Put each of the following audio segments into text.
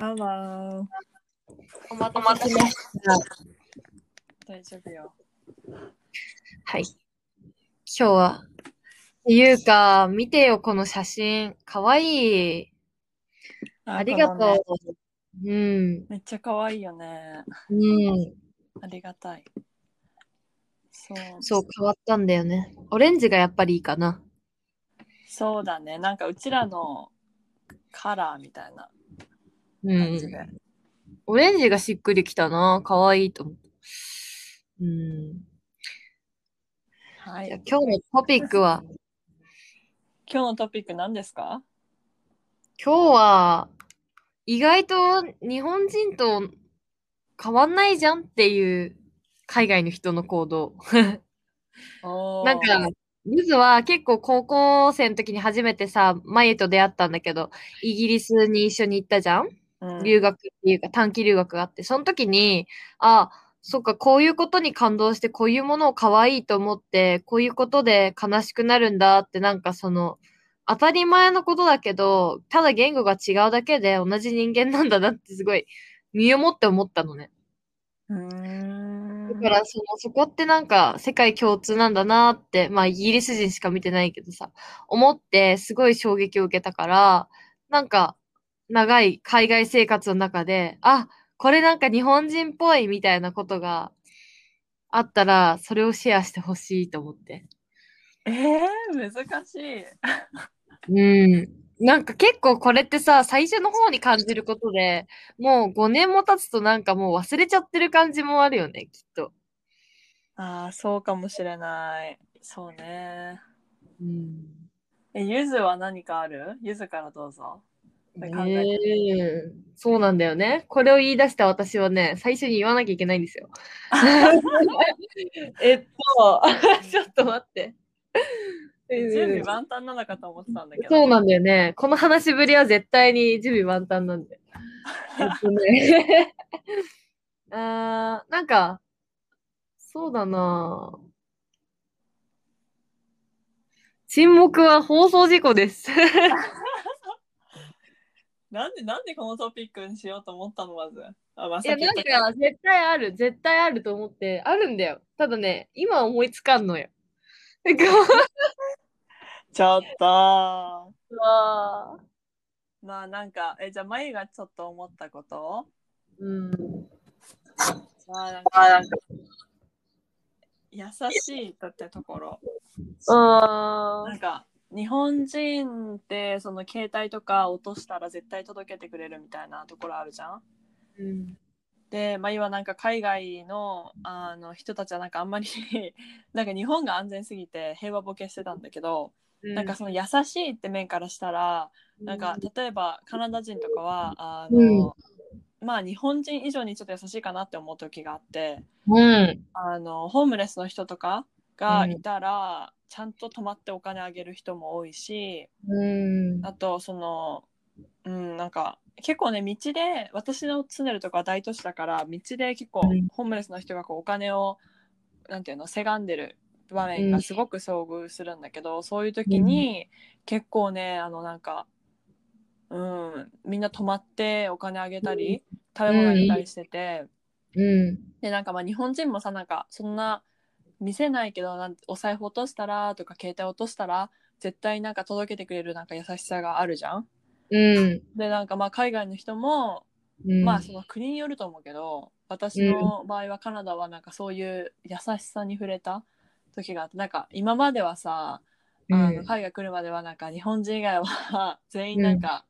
Hello. お待たせしました。大丈夫よ。はい。今日は、っていうか、見てよ、この写真。かわいい。ありがとこのねう。うん。めっちゃ可愛いよね。うん。ありがたい。そう。そう、変わったんだよね。オレンジがやっぱりいいかな。そうだね。なんかうちらのカラーみたいなうん。感じで。オレンジがしっくりきたな。かわいいと思った。うん。はい。今日のトピックは、今日のトピック何ですか？今日は、意外と日本人と変わんないじゃんっていう海外の人の行動。なんか、ゆずは結構高校生の時に初めてさ、マユと出会ったんだけど、イギリスに一緒に行ったじゃんうん？留学っていうか短期留学があって、その時に、あ、そっか、こういうことに感動して、こういうものを可愛いと思って、こういうことで悲しくなるんだって、なんかその、当たり前のことだけど、ただ言語が違うだけで同じ人間なんだなってすごい、身をもって思ったのね。だからその、そこってなんか世界共通なんだなって、まあイギリス人しか見てないけどさ、思ってすごい衝撃を受けたから、なんか長い海外生活の中で、あ、これなんか日本人っぽいみたいなことがあったら、それをシェアしてほしいと思って。えー、難しい。うん。なんか結構これってさ、最初の方に感じることで、もう5年も経つとなんかもう忘れちゃってる感じもあるよね、きっと。ああ、そうかもしれない。そうね。うん。え、ゆずは何かある？ゆずからどうぞ。考えてええそうなんだよね。これを言い出した私はね、最初に言わなきゃいけないんですよ。えっと、ちょっと待って。準備万端なのかと思ってたんだけど。そうなんだよね。この話ぶりは絶対に準備万端なんで。えっとね。あー、なんか、そうだな沈黙は放送事故です。なんで、なんでこのトピックにしようと思ったのまず。あ、まあ、いや、なんか、絶対ある。絶対あると思って、あるんだよ。ただね、今思いつかんのよ。なんかちょっと。まあなんか、え、じゃあ、まゆがちょっと思ったこと？ーうん。まあなんか、優しいとってところ。あなんか、日本人ってその携帯とか落としたら絶対届けてくれるみたいなところあるじゃん？ーうん。で、まあ、今なんか海外のあの人たちはなんかあんまり なんか日本が安全すぎて平和ボケしてたんだけど、なんかその優しいって面からしたらなんか例えばカナダ人とかはあの、まあ日本人以上にちょっと優しいかなって思う時があってうん。あのホームレスの人とかがいたら、ちゃんと泊まってお金あげる人も多いしうん。あとそのうんなんか結構ね道で私の住んでるとこは大都市だから道で結構うん。ホームレスの人がこうお金をなんていうのせがんでる場面がすごく遭遇するんだけど、そういう時に結構ねあのなんかうんみんな泊まってお金あげたり食べ物あげたりしてて、うん。でなんかまあ日本人もさなんかそんな見せないけどなんお財布落としたらとか携帯落としたら絶対なんか届けてくれるなんか優しさがあるじゃん？うん。でなんかまあ海外の人も、うん。まあその国によると思うけど私の場合はカナダはなんかそういう優しさに触れた時があってなんか今まではさあのうん海外来るまではなんか日本人以外は 全員なんか、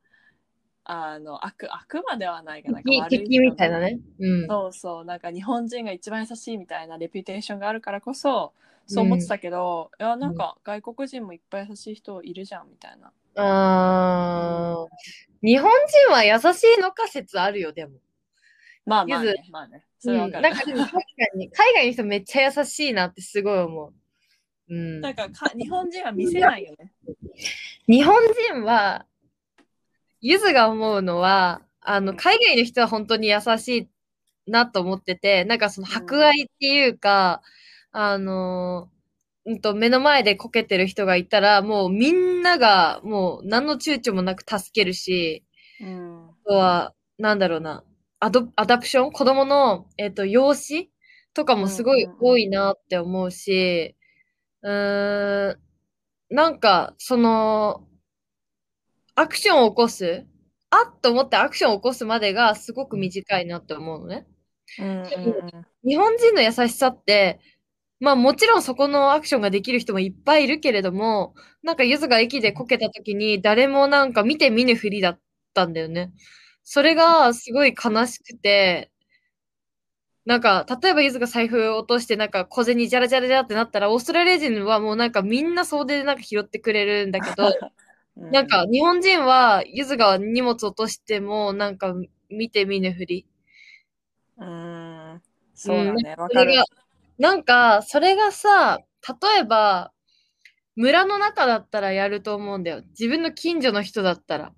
あの悪悪魔ではないかな悪い人敵みたいなね。うん。そうそうなんか日本人が一番優しいみたいなレピュテーションがあるからこそそう思ってたけど、いやなんか外国人もいっぱい優しい人いるじゃんみたいな。あー日本人は優しいのか説あるよ、でも。まあまあゆねまあねそれはわかる。うん、なんかでも確かに、海外の人めっちゃ優しいなってすごい思う。うん。なんかか日本人は見せないよね。日本人は、ゆずが思うのは、あの、海外の人は本当に優しいなと思ってて、なんかその博愛っていうか、あの、うんと、目の前でこけてる人がいたら、もうみんながもう何の躊躇もなく助けるし、うん。あとは、なんだろうな、アドアダプション？子供の、えっ、と、養子とかもすごい多いなって思うし、うーん、なんか、その、アクションを起こす、あっと思ってアクションを起こすまでがすごく短いなって思うのね。うん日本人の優しさって、まあもちろんそこのアクションができる人もいっぱいいるけれども、なんかゆずが駅でこけた時に誰もなんか見て見ぬふりだったんだよね。それがすごい悲しくて、なんか、例えばゆずが財布を落としてなんか小銭ジャラジャラジャラってなったら、オーストラリア人はもうなんかみんな総出でなんか拾ってくれるんだけど、う んなんか日本人はゆずが荷物落としてもなんか見て見ぬふり。うんそうだねうんわかるそれが、なんか、それがさ、例えば、村の中だったらやると思うんだよ。自分の近所の人だったら。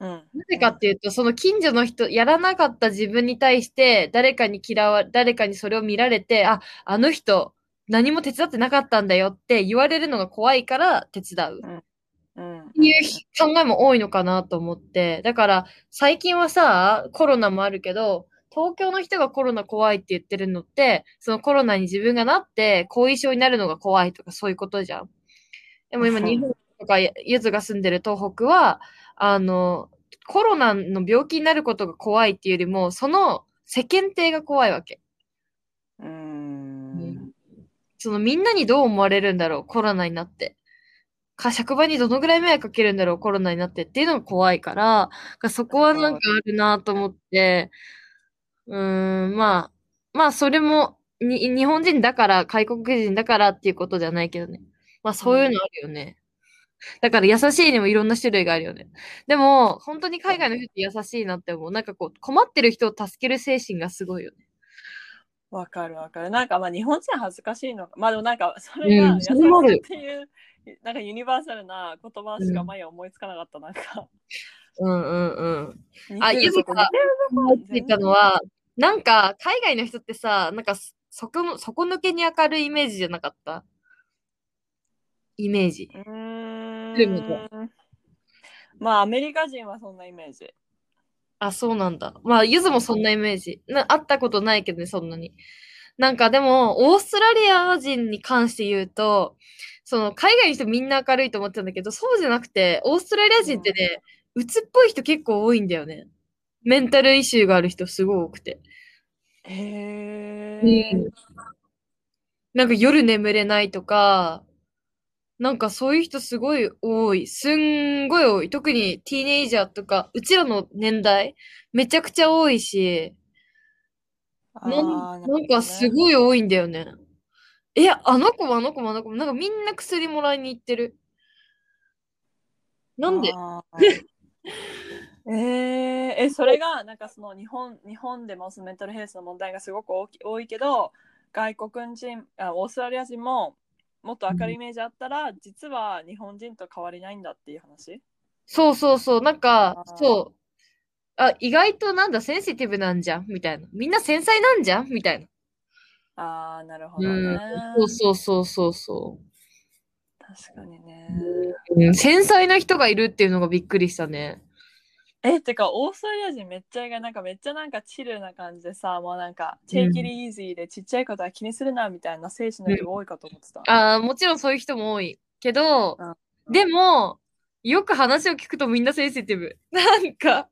うんなぜかっていうと、その近所の人、やらなかった自分に対して、誰かに嫌わ、誰かにそれを見られて、あ、あの人、何も手伝ってなかったんだよって言われるのが怖いから手伝う。うんっていう考えも多いのかなと思って。だから、最近はさ、コロナもあるけど、東京の人がコロナ怖いって言ってるのって、そのコロナに自分がなって後遺症になるのが怖いとかそういうことじゃん。でも今、うん日本とかゆずが住んでる東北は、あの、コロナの病気になることが怖いっていうよりも、その世間体が怖いわけ。うんそのみんなにどう思われるんだろう、コロナになって。か、職場にどのぐらい迷惑かけるんだろう、コロナになってっていうのが怖いから、がそこはなんかあるなと思って、うーん、まあ、まあそれも、に、日本人だから、外国人だからっていうことじゃないけどね。まあそういうのあるよね。だから優しいにもいろんな種類があるよね。でも、本当に海外の人って優しいなって思う。なんかこう、困ってる人を助ける精神がすごいよね。わかるわかる。なんかまあ日本人は恥ずかしいのか。まあでもなんかそれがうん優しっていう、なんかユニバーサルな言葉しか前思いつかなかった。なんか。うんうんうん。似あ、ゆずが思いついたのは、全なんか、海外の人ってさ、なんか、そこの、底抜けに明るいイメージじゃなかった？イメージ。うん。まあアメリカ人はそんなイメージ。あ、そうなんだ。まあ、ゆずもそんなイメージ。な、会ったことないけどね、そんなに。なんかでも、オーストラリア人に関して言うと、その、海外の人みんな明るいと思ってたんだけど、そうじゃなくて、オーストラリア人ってね、鬱っぽい人結構多いんだよね。メンタルイシューがある人すごい多くて。へえ。うんなんか夜眠れないとか、なんかそういう人すごい多い。すんごい多い。特にティーネイジャーとか、うちらの年代、めちゃくちゃ多いし、あなんーなんかすい。ごい多いんだよね。え、あの子もあの子もあの子も、なんかみんな薬もらいに行ってる。なんで？えー、え、それがなんかその日本日本でもそのメンタルヘルスの問題がすごく大き多いけど外国人あオーストラリア人ももっと明るいイメージあったら、実は日本人と変わりないんだっていう話？そうそうそう、なんかそう。あ、意外となんだ、センシティブなんじゃん？みたいな。みんな繊細なんじゃん？みたいな。ああなるほどうんね、そうそうそうそうそ確かにねう、うん。繊細な人がいるっていうのがびっくりしたね。えってかオーストラリア人めっちゃなんかめっちゃなんかチルな感じでさもうなんかうん take it easy でちっちゃいことは気にするなみたいな精神の人が多いかと思ってた、ああ、もちろんそういう人も多い。けど、うんでも、よく話を聞くとみんなセンシティブ。なんか、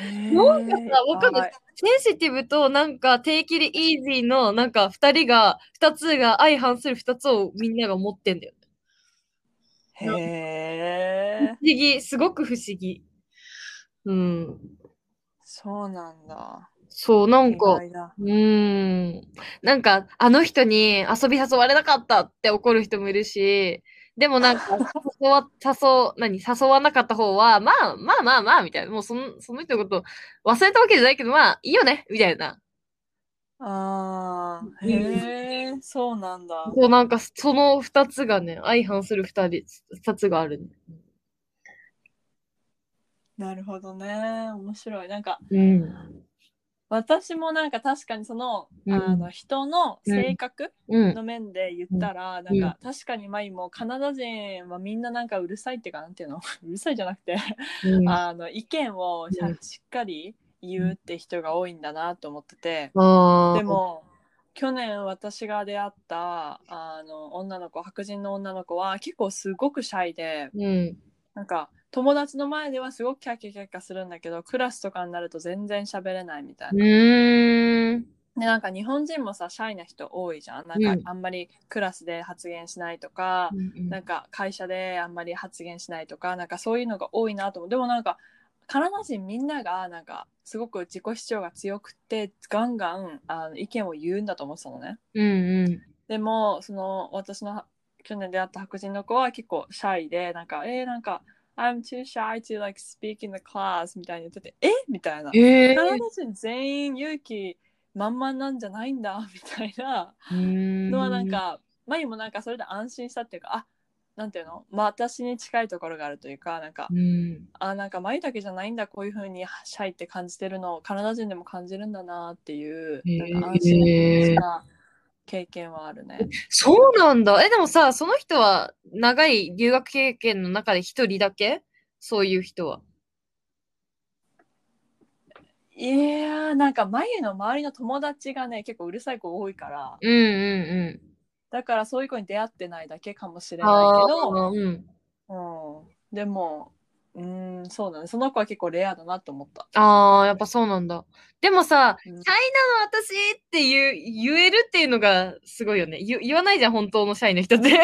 へなんかさ、わかんなはいい。センシティブとなんか、テイキリイージーのなんか、二人が、二つが相反する二つをみんなが持ってんだよ。へえ不思議、すごく不思議。うん。そうなんだ。そう、なん意か。うーん。なんか、あの人に遊び誘われなかったって怒る人もいるし、でもなんか、誘わ、誘、何、誘わなかった方は、まあ、まあまあまあ、みたいな。もうその、その人のこと忘れたわけじゃないけど、まあ、いいよね、みたいな。ああ、うんへえ、そうなんだ。そう、なんか、その二つがね、相反する二人、二つがあるね。なるほどね。面白い。なんか、うん。私もなんか確かにその、うんあの人の性格うん。の面で言ったら、なんか確かにマイもカナダ人はみんななんかうるさいっていうか、なんていうの？うるさいじゃなくて、うんあの意見をしっかり言うって人が多いんだなと思ってて、で、も去年私が出会ったあの女の子白人の女の子は結構すごくシャイでうん。なんか友達の前ではすごくキャッキャキャッキャするんだけどクラスとかになると全然喋れないみたいうな。ーん。でなんか日本人もさシャイな人多いじゃん。なんうんかあんまりクラスで発言しないとか、うんなんか会社であんまり発言しないとかなんかそういうのが多いなと思うでもなんかカナダ人みんながなんかすごく自己主張が強くてガンガンあの意見を言うんだと思ってたのねうんうん。でもその私の去年出会った白人の子は結構シャイでなんかえー、なんか I'm too shy to like speak in the class みたいに言っててえ？みたいな。へえカナダ人全員勇気満々なんじゃないんだ。みたいな。のはなん、か、マユもなんかそれで安心したっていうか、あなんていうの、まあ、私に近いところがあるというか、なんかう、ん。あなんかマユだけじゃないんだ、こういう風にシャイって感じてるのをカナダ人でも感じるんだなっていう、なんか安心した経験はあるね。そうなんだ。え、でもさ、その人は長い留学経験の中で一人だけ？そういう人は。いやー、なんかマユの周りの友達がね、結構うるさい子多いから、うんうんだからそういう子に出会ってないだけかもしれうん。ないけど、うん。うん、でも、うん、そうだね、その子は結構レアだなと思った。ああ、やっぱそうなんだ。でもさ、うんシャイなの私って言う、言えるっていうのがすごいよね。言言わないじゃん、本当のシャイの人って。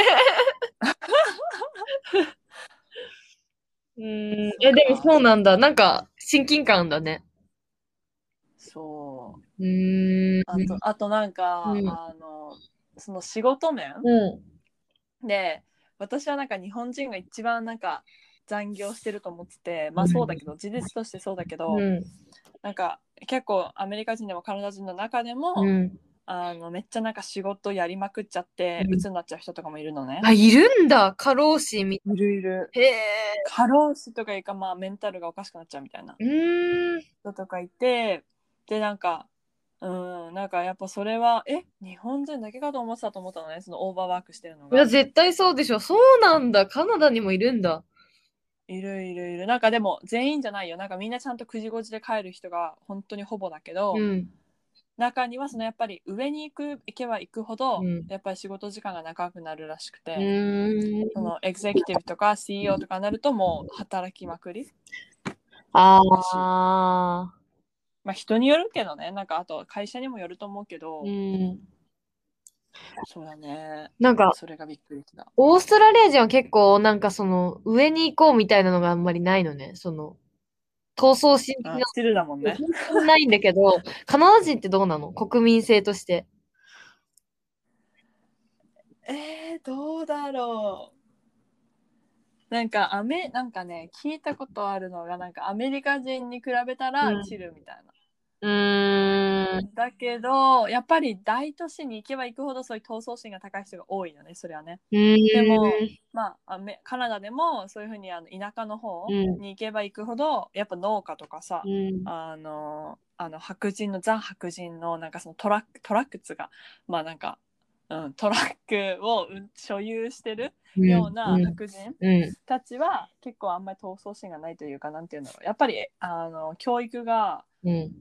うーん。え、でもそうなんだ。なんか、親近感だね。そう。うーん。あと、あとなんか、うんあの、その仕事面うん。で、私はなんか日本人が一番なんか残業してると思ってて、まあそうだけど、事実としてそうだけど、うん。なんか結構アメリカ人でもカナダ人の中でも、うん。あのめっちゃなんか仕事やりまくっちゃって、うん鬱になっちゃう人とかもいるのね。あ、いるんだ。過労死みいるいる。へえ。過労死とかいうか、まあメンタルがおかしくなっちゃうみたいな。人とかいて、で、なんか、うん、なんかやっぱそれは、え、日本人だけかと思ってたと思ったのね、そのオーバーワークしてるのが。いや、絶対そうでしょ。そうなんだ。カナダにもいるんだ。いるいるいる。なんかでも全員じゃないよ。なんかみんなちゃんと9時5時で帰る人が本当にほぼだけど、うん。中にはそのやっぱり上に行く行けば行くほど、うんやっぱり仕事時間が長くなるらしくて、うーん。そのエグゼクティブとか CEO とかになるともう働きまくり。ああ。まあ人によるけどね、なんかあと会社にもよると思うけど、うん。そうだね。なんか、それがびっくりした。オーストラリア人は結構、なんかその、上に行こうみたいなのがあんまりないのね。その、闘争心的なあスだもんね。のないんだけど、カナダ人ってどうなの？国民性として。えー、どうだろう。なんかアメなんかね聞いたことあるのがなんかアメリカ人に比べたうんらチルみたいな。うーん。だけどやっぱり大都市に行けば行くほどそういう闘争心が高い人が多いよねそれはね。でもまあカナダでもそういうふうにあの田舎の方うんに行けば行くほどやっぱ農家とかさ、うん。あのあの白人のザ白人のなんかそのトラックトラックつがまあなんか、うん、トラックをうん所有してるようなうん。白人うん。たちは結構あんまり闘争心がないというかなんていうんだろうやっぱりあの教育がうん。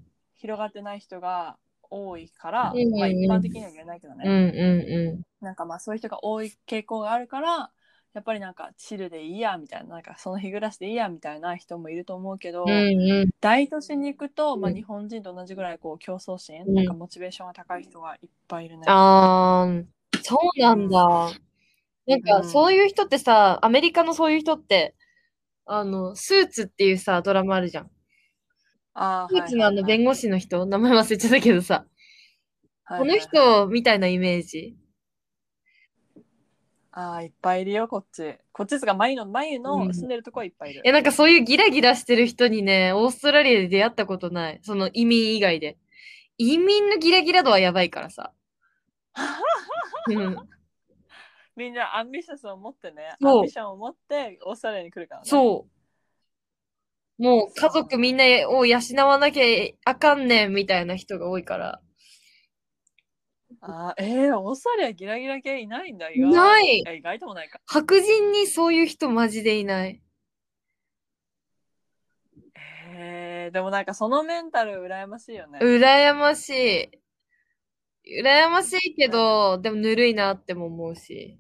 広がってない人が多いから、うんうんうんまあ、一般的には言えないけどうん。ね、うなんかまあそういう人が多い傾向があるからやっぱりなんかチルでいいやみたいななんかその日暮らしでいいやみたいな人もいると思うけど、ん。うん。うん。大都市に行くと、まあ、うん日本人と同じぐらいこう競争心、うんなんかモチベーションが高い人がいっぱいいるね。あー、そうなんだ。なんか、うんそういう人ってさ、アメリカのそういう人って、あの、スーツっていうさ、ドラマあるじゃん。あスーツのあの弁護護士の人、名前忘れちゃったけどさ、この人みたいなイメージ。ああいっぱいいるよこっちこっちですが眉の眉うんの住んでるとこはいっぱいいる、え、なんかそういうギラギラしてる人にね、オーストラリアで出会ったことない。その移民以外で。移民のギラギラ度はやばいからさ。うん、みんなアンビシャスを持ってねアンビションを持ってオーストラリアに来るからねそう。もう家族みんなを養わなきゃあかんねんみたいな人が多いから。あーえー、オーストラリアギラギラ系いないんだ意外ないや意外ともないか白人にそういう人マジでいない。へえでもなんかそのメンタル羨ましいよね。羨ましい。羨ましいけど、でもぬるいなっても思うし。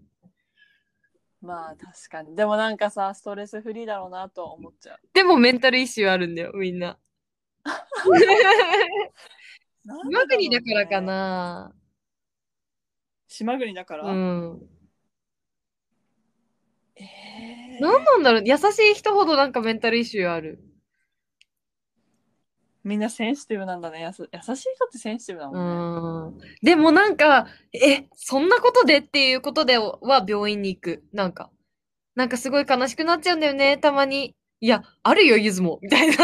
まあ確かに。でもなんかさ、ストレスフリーだろうなと思っちゃう。でもメンタルイシューあるんだよ、みんな。島国だからか。な。島国だから？うん。えーなんなんだろう優しい人ほどなんかメンタルイシューある。みんなセンシティブなんだね。やす優しい人ってセンシティブだうもんね。ん。でもなんか、え、そんなことでっていうことでは病院に行く。なんか。なんかすごい悲しくなっちゃうんだよね、たまに。いや、あるよ、ゆずも。みたいな。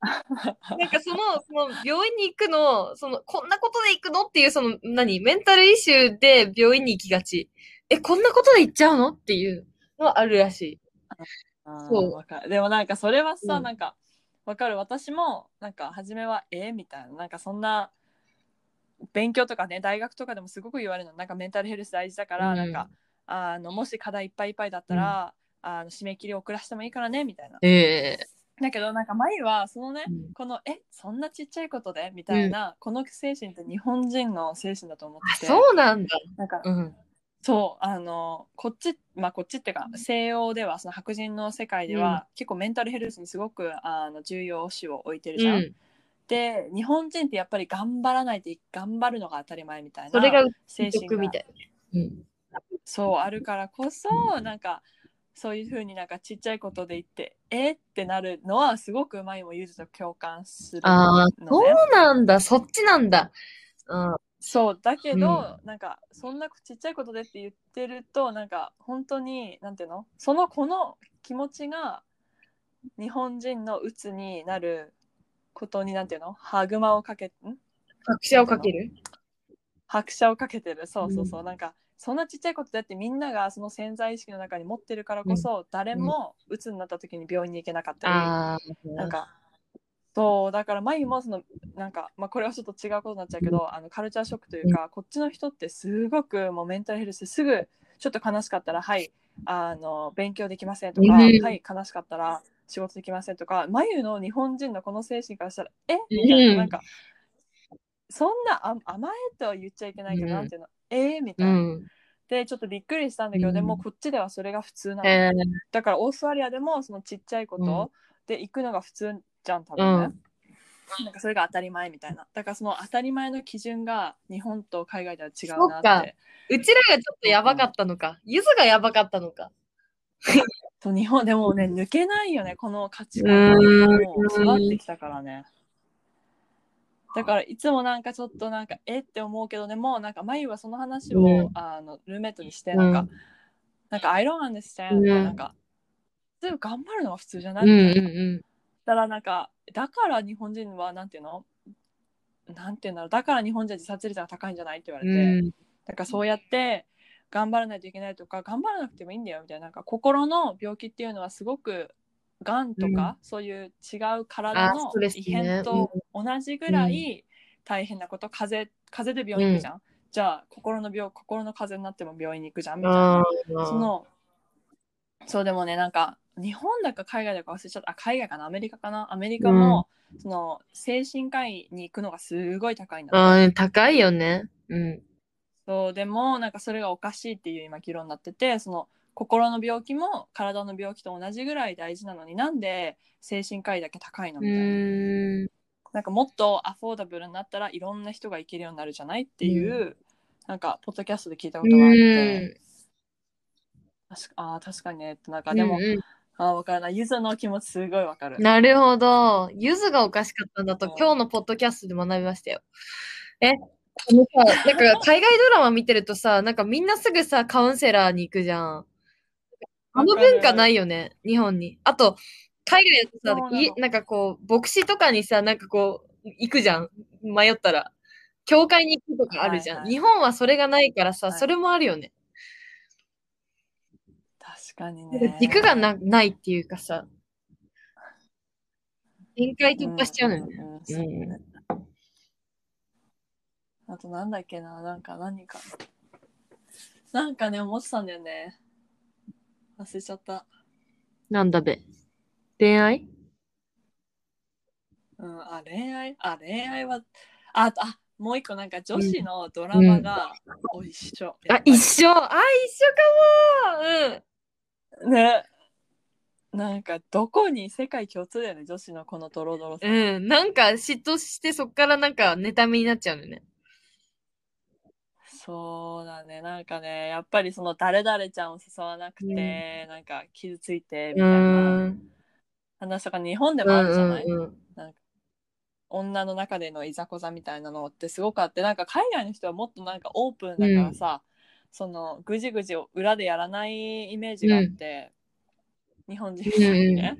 なんかその、その病院に行くの、その、こんなことで行くのっていう、その、何？メンタルイシューで病院に行きがち。え、こんなことで行っちゃうの？っていうのはあるらしい。そうわかるでもなんかそれはさ、うんなんかわかる。私もなんか初めはえみたいな。なんかそんな勉強とかね大学とかでもすごく言われるの。なんかメンタルヘルス大事だから、うん。なんかあのもし課題いっぱいいっぱいだったら、あの締め切り遅らしてもいいからねみたいな。ええ。だけどなんか前はそのね、うん。このえそんなちっちゃいことでみたいな、この精神って日本人の精神だと思っあ、て。てそうなんだ。なんかうん。そうあのこっちまあこっちっていうか西洋ではその白人の世界では、結構メンタルヘルスにすごくあの重要視を置いてるじゃん。うん。で日本人ってやっぱり頑張らないと頑張るのが当たり前みたいなそれが精神みたい。うん。そうあるからこそなんかそういうふうになんかちっちゃいことで言ってえってなるのはすごく前もゆずと共感するああ、のそうね。なんだ。そっちなんだ。うん。そうだけど、なんかそんなちっちゃいことでって言ってるとなんか本当になんていうの？そのこの気持ちが日本人の鬱になることになんていうの？歯熊をかけん？拍車をかける？拍車をかけてる。そうそうそう、なんかそんなちっちゃいことだってみんながその潜在意識の中に持ってるからこそ、誰も鬱になった時に病院に行けなかったり、ああ。なんかそうだから前もそのなんか、まあ、これはちょっと違うことになっちゃうけど、あのカルチャーショックというか、こっちの人ってすごくもうメンタルヘルスすぐちょっと悲しかったらはいあの勉強できませんとか、うん。はい悲しかったら仕事できませんとか眉の日本人のこの精神からしたらえ？みたいな,、うんなんかそんなあ甘えとは言っちゃいけないけど、うん。なんていうのえ？みたいな。うん。でちょっとびっくりしたんだけど、うん。でもこっちではそれが普通なの、えー、だからオーストラリアでもそのちっちゃいこうん。とで行くのが普通じゃん多分ね、なんかそれが当たり前みたいな。だからその当たり前の基準が日本と海外では違うなそってうちらがちょっとやばかったのか。ゆずがやばかったのか。そう日本でもね抜けないよねこの価値う観ーん。もう育ってきたからね。だからいつもなんかちょっとなんかえって思うけどでもなんかまゆはその話を、うん。あのルーメイトにしてなんか、うん。なんか I don't understand ってうん。なんか、普通頑張るのが普通じゃないうんみたいな。うんだからなんかだから日本人はなんていうの？なんていうんだろう。だから日本人は自殺率が高いんじゃない？って言われうて、ん。だからそうやって頑張らないといけないとか頑張らなくてもいいんだよみたいななんか心の病気っていうのはすごくがんとか、そういう違う体あの異変と同じぐらい大変なこと風邪風邪で病院行くじゃん、じゃあ心の病心の風邪になっても病院に行くじゃん？みたいな。あそのそうでもねなんか日本だか海外だか忘れちゃった。あ海外かな？アメリカかなアメリカも、その精神科医に行くのがすごい高いんだ。ってあー、高いよね。うん。そうでもなんかそれがおかしいっていう今議論になっててその心の病気も体の病気と同じぐらい大事なのになんで精神科医だけ高いのうみたいな,、ーん。なんかもっとアフォーダブルになったらいろんな人が行けるようになるじゃないっていう、なんかポッドキャストで聞いたことがあって、確かあー確かにねってなんかでも、うんうんあーわからないゆずの気持ちすごいわかるなるほど。ゆずがおかしかったんだとうん今日のポッドキャストで学びましたよ。え、あのさ、なんか海外ドラマ見てるとさ、なんかみんなすぐさ、カウンセラーに行くじゃん。あの文化ないよね、日本に。あと、海外だとさ、いなんかこう、牧師とかにさ、なんかこう、行くじゃん。迷ったら。教会に行くとかあるじゃん。はいはい日本はそれがないからさ、はいそれもあるよね。確かにね。軸がなないっていうかさ、限界突破しちゃうのよね。んんんそうね。あとなんだっけななんか何か。なんかね思ってたんだよね。忘れちゃった。なんだべ。恋愛？うん、あ、恋愛、あ、恋愛は、あ、あ、もう一個なんか女子のドラマが一緒。やっぱ、りあ一緒。あ、一緒かもね。なんかどこに世界共通だよね、女子のこのドロドロさ。うん。うん。なんか嫉妬してそっからなんか妬みになっちゃうんだよね。そうだね、なんかね、やっぱりその誰々ちゃんを誘わなくて、なんか傷ついてみうたいな。ん。話とか日本でうんもあるじゃない、うんうん。女の中でのいざこざみたいなのってすごくあってなんか海外の人はもっとなんかオープンだからさ、そのぐじぐじを裏でやらないイメージがあって、日本人にね、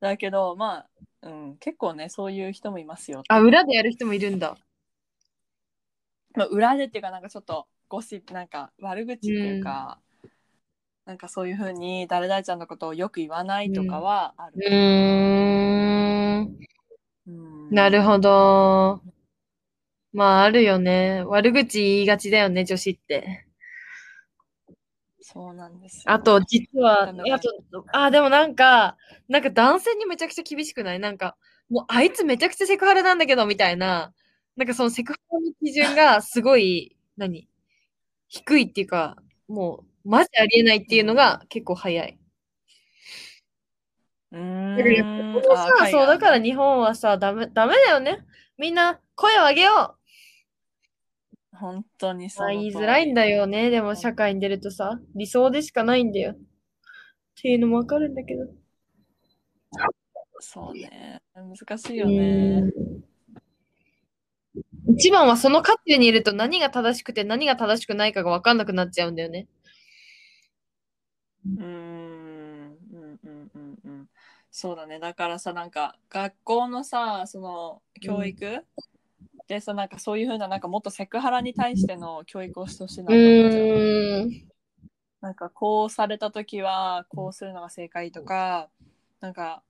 だけどまあ、うん、結構ねそういう人もいますよ、あ、裏でやる人もいるんだ。まあ、裏でっていうかなんかちょっとゴシップなんか悪口っていうか、なんかそういうふうに誰々ちゃんのことをよく言わないとかはあうる。うんなるほど。まあ、あるよね。悪口言いがちだよね、女子って。そうなんですよ。あと、実は、あと、あ、でもなんか、なんか男性にめちゃくちゃ厳しくない？なんか、もうあいつめちゃくちゃセクハラなんだけど、みたいな、なんかそのセクハラの基準がすごい、何？低いっていうか、もう、マジありえないっていうのが結構早い。うーだからそう、だから日本はさ、ダメ、ダメだよね。みんな、声を上げよ本当にう。そうまあ、言いづらいんだよね。でも、社会に出るとさ、理想でしかないんだよ。っていうのもわかるんだけど。そうね難しいよね一番はその渦中にいると何が正しくて何が正しくないかが分かんなくなっちゃうんだよね。うーんうんうんうんうんそうだねだからさなんか学校のさその教育、でさなんかそういうふうななんかもっとセクハラに対しての教育をしてほしいなうと思っち。なんかこうされた時はこうするのが正解とかなんか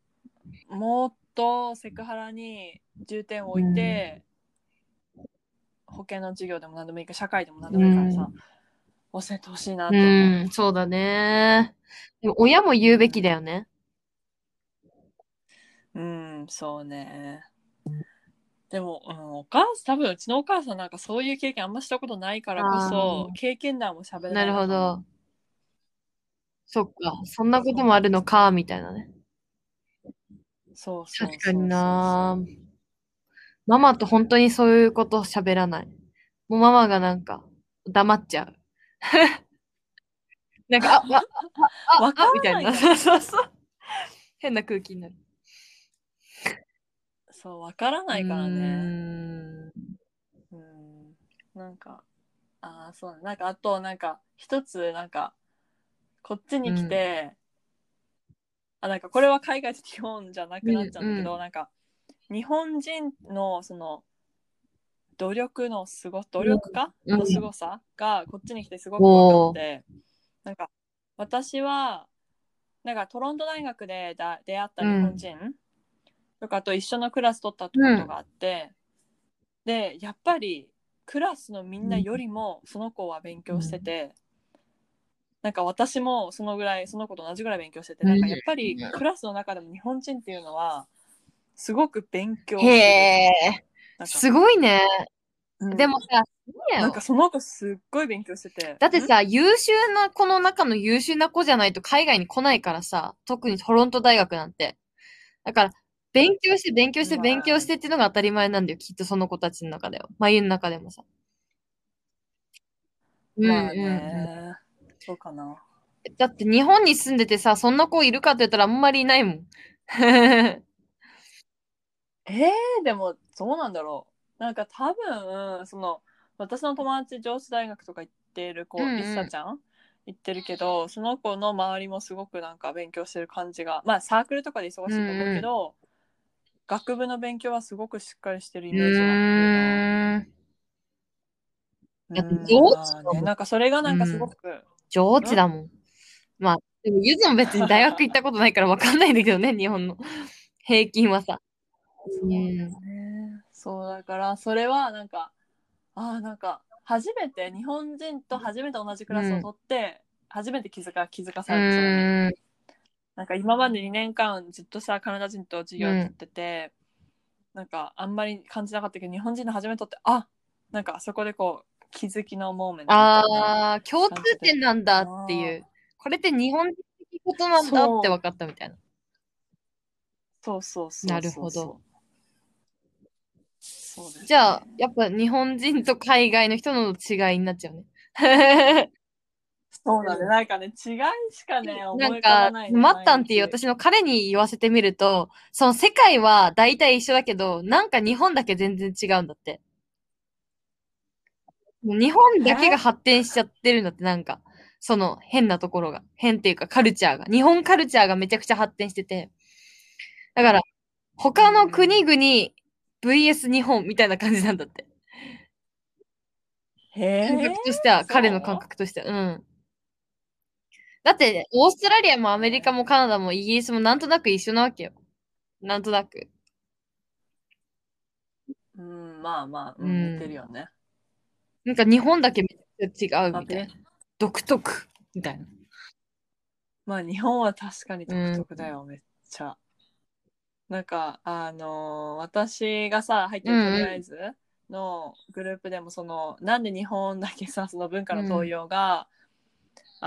もっとセクハラに重点を置いて、保険の授業でも何でもいいか社会でも何でもいいからさ、教えてほしいなと思う。うん、そうだね。でも親も言うべきだよね。うん、そうね。でも、うん、お母さん、多分うちのお母さんなんかそういう経験あんましたことないからこそあ、経験談も喋れなないるのかほど。そっか。そんなこともあるのか、みたいなね。そうそうそうそう確かになママと本当にそういうこと喋らない。もうママがなんか黙っちゃう。なんか、あ、あ、あ、わかあ、みたいな。そうそうそう。変な空気になる。そう、わからないからね。ん。うん。なんか、ああ、そうだ。なんか、あと、なんか、一つ、なんか、こっちに来て、あ、なんか、これは海外と日本じゃなくなっちゃうんだけど、うんなんか、日本人の、その、努力のすご、努力家うん。のすごさが、こっちに来てすごく分かって、なんか、私は、なんか、トロント大学でだ出会った日本人とかと一緒のクラス取ったことがあって、で、やっぱり、クラスのみんなよりもその子は勉強してて、なんか私もそのぐらいその子と同じぐらい勉強してて、なんかやっぱりクラスの中でも日本人っていうのはすごく勉強へえ、すごいね。うん。でもさ、なんかその子すっごい勉強しててだってさ、優秀な子の中の優秀な子じゃないと海外に来ないからさ、特にトロント大学なんて。だから、勉強して勉強してまあ勉強してっていうのが当たり前なんだよ、きっとその子たちの中では。まゆの中でもさ。うんまあね、そうかな。だって日本に住んでてさ、そんな子いるかって言ったらあんまりいないもん。えー、でもどうなんだろう。なんか多分その私の友達上智大学とか行ってる子、りさちゃん？行ってるけどその子の周りもすごくなんか勉強してる感じがまあサークルとかで忙しいと思うけど、学部の勉強はすごくしっかりしてるイうメージがあっね。なんかそれがなんかすごく、上智だもん。まあ、でもゆずも別に大学行ったことないからわかんないんだけどね、日本の。平均はさ。そうだね。そうだからそれはなんかああなんか初めて日本人と初めて同じクラスを取って、初めて気づか気づかうされたそれにーん。なんか今まで2年間ずっとさカナダ人と授業を取ってて、なんかあんまり感じなかったけど日本人の初めにとってあなんかそこでこう気づきのモーメントああ、共通点なんだっていう。これって日本人的ことなんだって分かったみたいな。そうそうそうそうなるほど。ね。じゃあ、やっぱ日本人と海外の人の違いになっちゃうね。そうだねなんかね違いしかね思ないん浮かばか、ないねマッタンっていう私の彼に言わせてみると、その世界は大体一緒だけど、なんか日本だけ全然違うんだって。日本だけが発展しちゃってるんだって、なんか、その変なところが。変っていうかカルチャーが。日本カルチャーがめちゃくちゃ発展してて。だから、他の国々 VS 日本みたいな感じなんだって。へ感え覚としては、彼の感覚としては。うん。だって、オーストラリアもアメリカもカナダもイギリスもなんとなく一緒なわけよ。なんとなく。うんまあまあ、ううんん、似てるよねなんか日本だけめっちゃ違うまあみたいなね。独特みたいな。まあ日本は確かに独特だよ、めっちゃなんかあのー私がさ入ってるうんうんとりあえずのグループでもそのなんで日本だけさその文化の東洋が、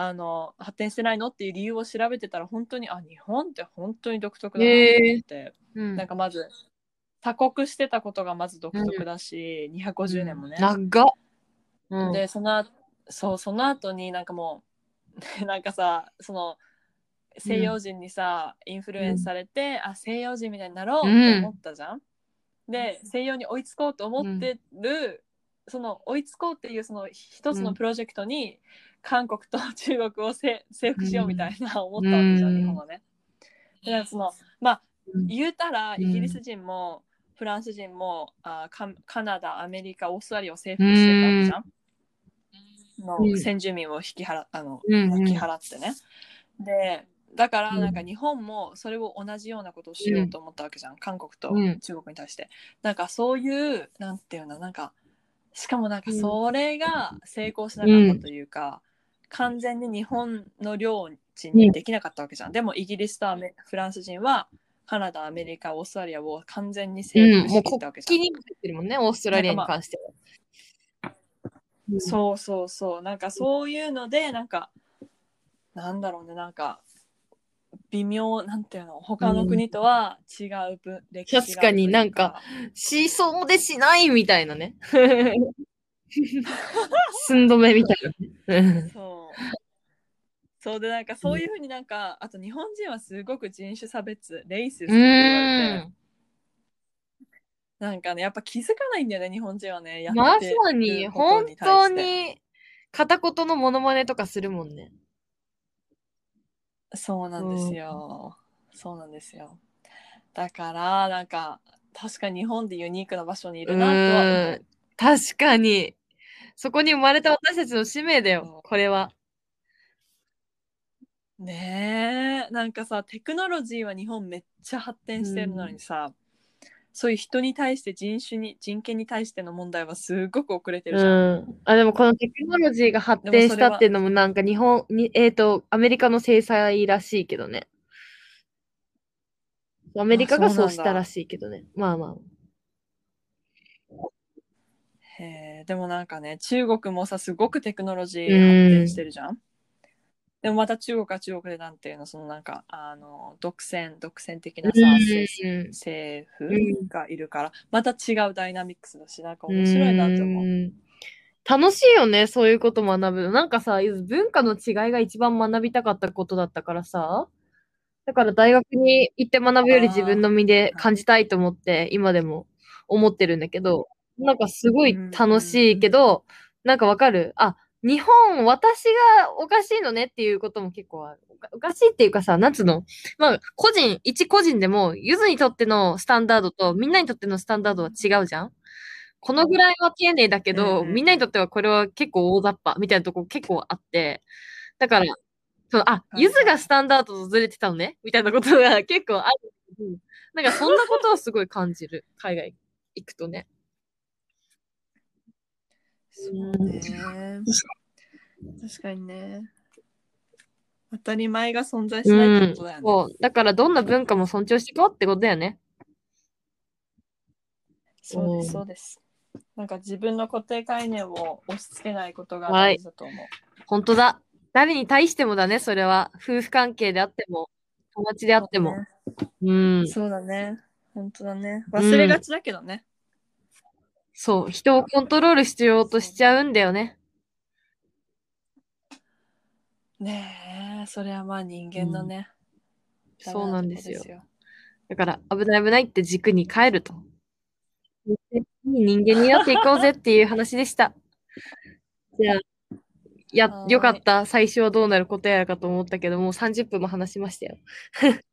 あの発展してないの？っていう理由を調べてたら本当にあ日本って本当に独特だなと思って、うん。なんかまず鎖国してたことがまず独特だし、250年もね、長っ。うん。でその後そうその後になんかもうなんかさその西洋人にさ、インフルエンスされて、あ西洋人みたいになろうって思ったじゃん。で西洋に追いつこうと思ってる、その追いつこうっていうその一つのプロジェクトに、韓国と中国をせ征服しようみたいな思ったわけじゃん、うん。日本はね。でなんかそのまあうん。言うたらうん。イギリス人もフランス人もあカカナダアメリカオーストラリアを征服してたわけじゃん。のうん。先住民を引き払あの引き払ってね。でだからうん。なんか日本もそれを同じようなことをしようと思ったわけじゃん、韓国とうん。中国に対して。なんかそういうなんていうのなんかしかもなんかそれが成功しなかったというか、完全に日本の領地にできなかったわけじゃん。でもイギリスとアメフランス人はカナダ、アメリカ、オーストラリアを完全に征うん、服しもう国きったわけじゃん。旗に入ってるもんね、オーストラリアに関しては。うんそうそうそうなんかそういうのでなんかなんだろうねなんか微妙なんていうの他の国とは違うう確かになんかしそうでしないみたいなね。寸止めみたいなね。そう そうでなんかそういうふうになんかあと日本人はすごく人種差別レイスってう言われてん。なんかねやっぱ気づかないんだよね日本人はねやまってさに、本当に、片言のモノマネとかするもんね。そうなんですよ。そうなんですよ。だから、なんか、確かに日本でユニークな場所にいうるなとは。確かに。そこに生まれた私たちの使命だよ、これは。う。ねえ、なんかさ、テクノロジーは日本めっちゃ発展してるのにさ、そういう人に対して人種に、人権に対しての問題はすごく遅れてるじゃん。うん。あ、でもこのテクノロジーが発展したっていうのもなんか日本に、えっ、と、アメリカの制裁らしいけどね。アメリカがそうしたらしいけどね。まあまあ。へえ、でもなんかね、中国もさ、すごくテクノロジー発展してるじゃん。でもまた中国は中国でなんていうの、そのなんか、あの、独占、独占的なさ、政うん。政府うん。がいるから、また違うダイナミックスだし、なんか面白いなと思う。ん。楽しいよね、そういうこと学ぶの。なんかさ、文化の違いが一番学びたかったことだったからさ。だから大学に行って学ぶより自分の身で感じたいと思って、今でも思ってるんだけど、なんかすごい楽しいけど、なんかわかる？あ、日本、私がおかしいのねっていうことも結構ある。おかしいっていうかさ、なんつうのまあ、個人、一個人でも、ゆずにとってのスタンダードとみんなにとってのスタンダードは違うじゃんこのぐらいは丁寧だけど、みんなにとってはこれは結構大雑把みたいなとこ結構あって、だから、そのあ、はいゆずがスタンダードとずれてたのねみたいなことが結構ある。うんなんかそんなことをすごい感じる。海外行くとね。そうね。確かにね。当たり前が存在しないってことだよね。そう。だからどんな文化も尊重していこうってことだよね。そうです、うんそうです。なんか自分の固定概念を押し付けないことが大事だと思う。本当だ。誰に対してもだね、それは。夫婦関係であっても、友達であっても。うん。そうだね。本当だね。忘れがちだけどね。そう。人をコントロールしようとしちゃうんだよね。ねえ、それはまあ人間のね。ダメそうなんですよ。だから、危ない危ないって軸に帰ると。いい人間になっていこうぜっていう話でした。じゃあ、やよかった。最初はどうなることやらかと思ったけど、もう30分も話しましたよ。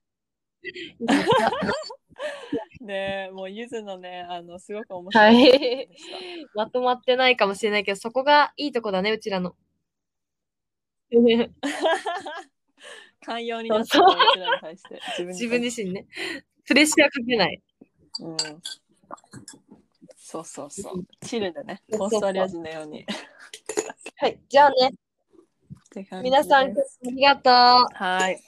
ねえ、もうゆずのね、あの、すごく面白はいい話でした。まとまってないかもしれないけど、そこがいいとこだね、うちらの。寛容になってたうちらに対して。自分に自身ね。プレッシャーかけない。うん。そうそうそう。チルでね、オーストラリア人のように。っはい。じゃあね、皆さん、ありがとう。はい。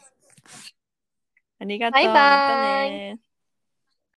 ありがとう。バイバイ